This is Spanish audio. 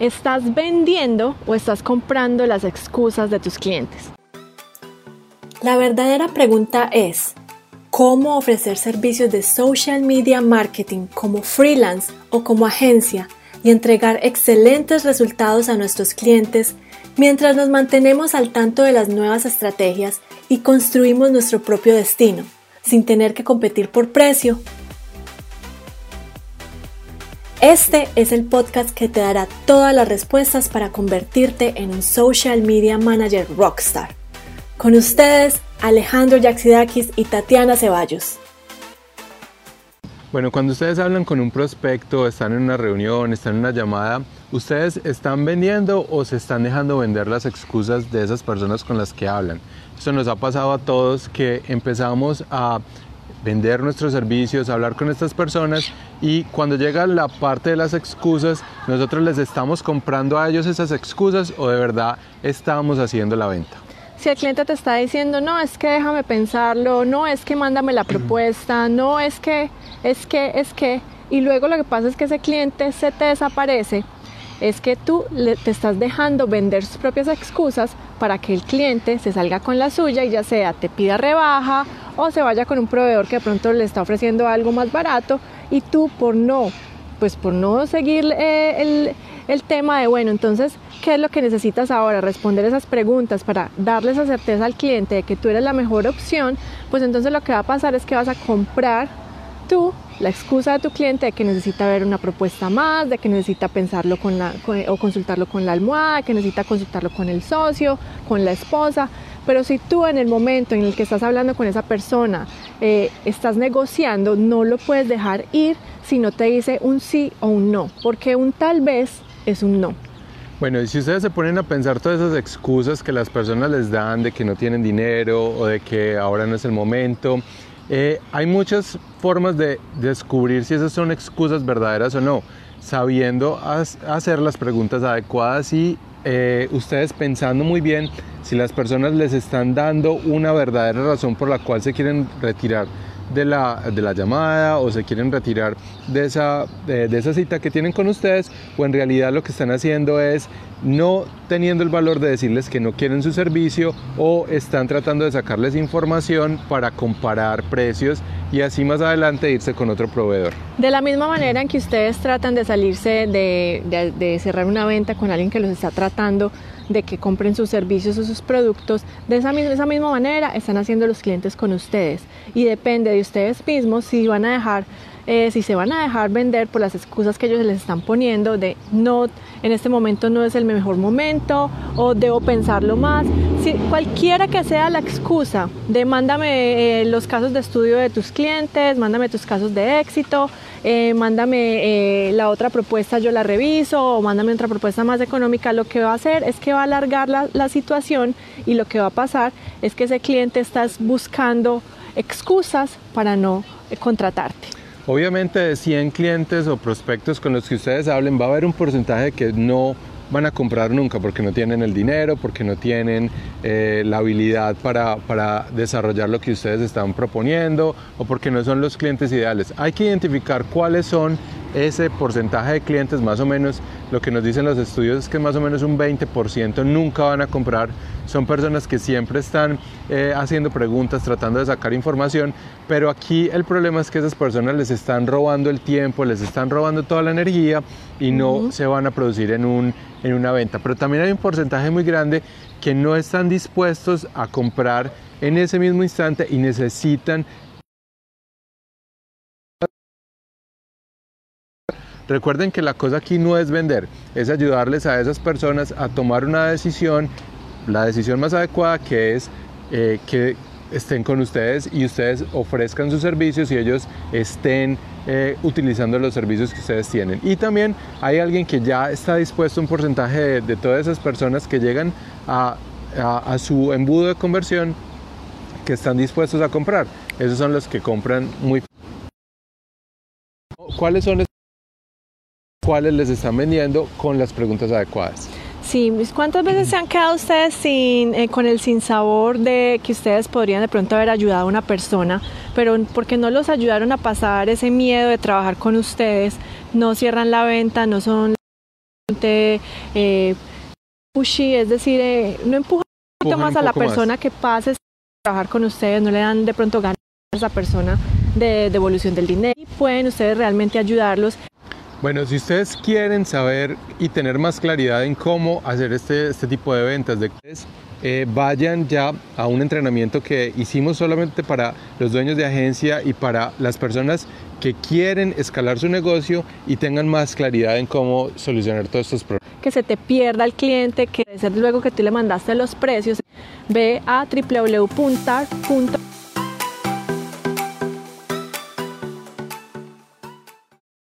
¿Estás vendiendo o estás comprando las excusas de tus clientes? La verdadera pregunta es, ¿cómo ofrecer servicios de social media marketing como freelance o como agencia y entregar excelentes resultados a nuestros clientes mientras nos mantenemos al tanto de las nuevas estrategias y construimos nuestro propio destino, sin tener que competir por precio este es el podcast que te dará todas las respuestas para convertirte en un social media manager rockstar. Con ustedes, Alejandro Yaxidakis y Tatiana Ceballos. Bueno, cuando ustedes hablan con un prospecto, están en una reunión, están en una llamada, ¿ustedes están vendiendo o se están dejando vender las excusas de esas personas con las que hablan? Eso nos ha pasado a todos que empezamos a vender nuestros servicios, hablar con estas personas y cuando llega la parte de las excusas, nosotros les estamos comprando a ellos esas excusas o de verdad estamos haciendo la venta. Si el cliente te está diciendo, no, es que déjame pensarlo, no, es que mándame la propuesta, no, es que, es que, es que, y luego lo que pasa es que ese cliente se te desaparece, es que tú te estás dejando vender sus propias excusas para que el cliente se salga con la suya y ya sea te pida rebaja o se vaya con un proveedor que de pronto le está ofreciendo algo más barato y tú por no, pues por no seguir eh, el, el tema de, bueno, entonces, ¿qué es lo que necesitas ahora? Responder esas preguntas para darle esa certeza al cliente de que tú eres la mejor opción, pues entonces lo que va a pasar es que vas a comprar tú la excusa de tu cliente de que necesita ver una propuesta más, de que necesita pensarlo con la, o consultarlo con la almohada, que necesita consultarlo con el socio, con la esposa. Pero si tú en el momento en el que estás hablando con esa persona eh, estás negociando, no lo puedes dejar ir si no te dice un sí o un no, porque un tal vez es un no. Bueno, y si ustedes se ponen a pensar todas esas excusas que las personas les dan de que no tienen dinero o de que ahora no es el momento, eh, hay muchas formas de descubrir si esas son excusas verdaderas o no, sabiendo hacer las preguntas adecuadas y eh, ustedes pensando muy bien si las personas les están dando una verdadera razón por la cual se quieren retirar de la, de la llamada o se quieren retirar de esa, de, esa cita que tienen con ustedes o en realidad lo que están haciendo es no teniendo el valor de decirles que no quieren su servicio o están tratando de sacarles información para comparar precios y así más adelante irse con otro proveedor. De la misma manera en que ustedes tratan de salirse de, de, de cerrar una venta con alguien que los está tratando de que compren sus servicios o sus productos. De esa, misma, esa misma manera están haciendo los clientes con ustedes y depende de ustedes mismos si van a dejar eh, si se van a dejar vender por las excusas que ellos les están poniendo de no, en este momento no es el mejor momento o debo pensarlo más. Si, cualquiera que sea la excusa de mándame eh, los casos de estudio de tus clientes, mándame tus casos de éxito, eh, mándame la otra propuesta, yo la reviso, o mándame otra propuesta más económica, lo que va a hacer es que va a alargar la, la situación y lo que va a pasar es que ese cliente está buscando excusas para no contratarte. Obviamente de 100 clientes o prospectos con los que ustedes hablen va a haber un porcentaje que no van a comprar nunca porque no tienen el dinero, porque no tienen eh, la habilidad para, para, desarrollar lo que ustedes están proponiendo o porque no son los clientes ideales. Hay que identificar cuáles son ese porcentaje de clientes, más o menos lo que nos dicen los estudios es que más o menos un 20% nunca van a comprar. Son personas que siempre están eh, haciendo preguntas, tratando de sacar información, pero aquí el problema es que esas personas les están robando el tiempo, les están robando toda la energía y no se van a producir en, un, en una venta. Pero también hay un porcentaje muy grande que no están dispuestos a comprar en ese mismo instante y necesitan Recuerden que la cosa aquí no es vender, es ayudarles a esas personas a tomar una decisión, la decisión más adecuada que es eh, que estén con ustedes y ustedes ofrezcan sus servicios y ellos estén eh, utilizando los servicios que ustedes tienen. Y también hay alguien que ya está dispuesto, un porcentaje de, todas esas personas que llegan a, a, su embudo de conversión que están dispuestos a comprar. Esos son los que compran muy... ¿Cuáles son cuáles les están vendiendo con las preguntas adecuadas. Sí, ¿cuántas veces se han quedado ustedes sin, eh, con el sinsabor de que ustedes podrían de pronto haber ayudado a una persona, pero porque no los ayudaron a pasar ese miedo de trabajar con ustedes, no cierran la venta, no son eh, pushy, es decir, eh, no empujan un poquito más a la persona que pase a trabajar con ustedes, no le dan de pronto ganas a esa persona de devolución del dinero y pueden ustedes realmente ayudarlos. Bueno, si ustedes quieren saber y tener más claridad en cómo hacer este, este tipo de ventas, de eh, vayan ya a un entrenamiento que hicimos solamente para los dueños de agencia y para las personas que quieren escalar su negocio y tengan más claridad en cómo solucionar todos estos problemas. Que se te pierda el cliente, que luego que tú le mandaste los precios, ve a www.tar.com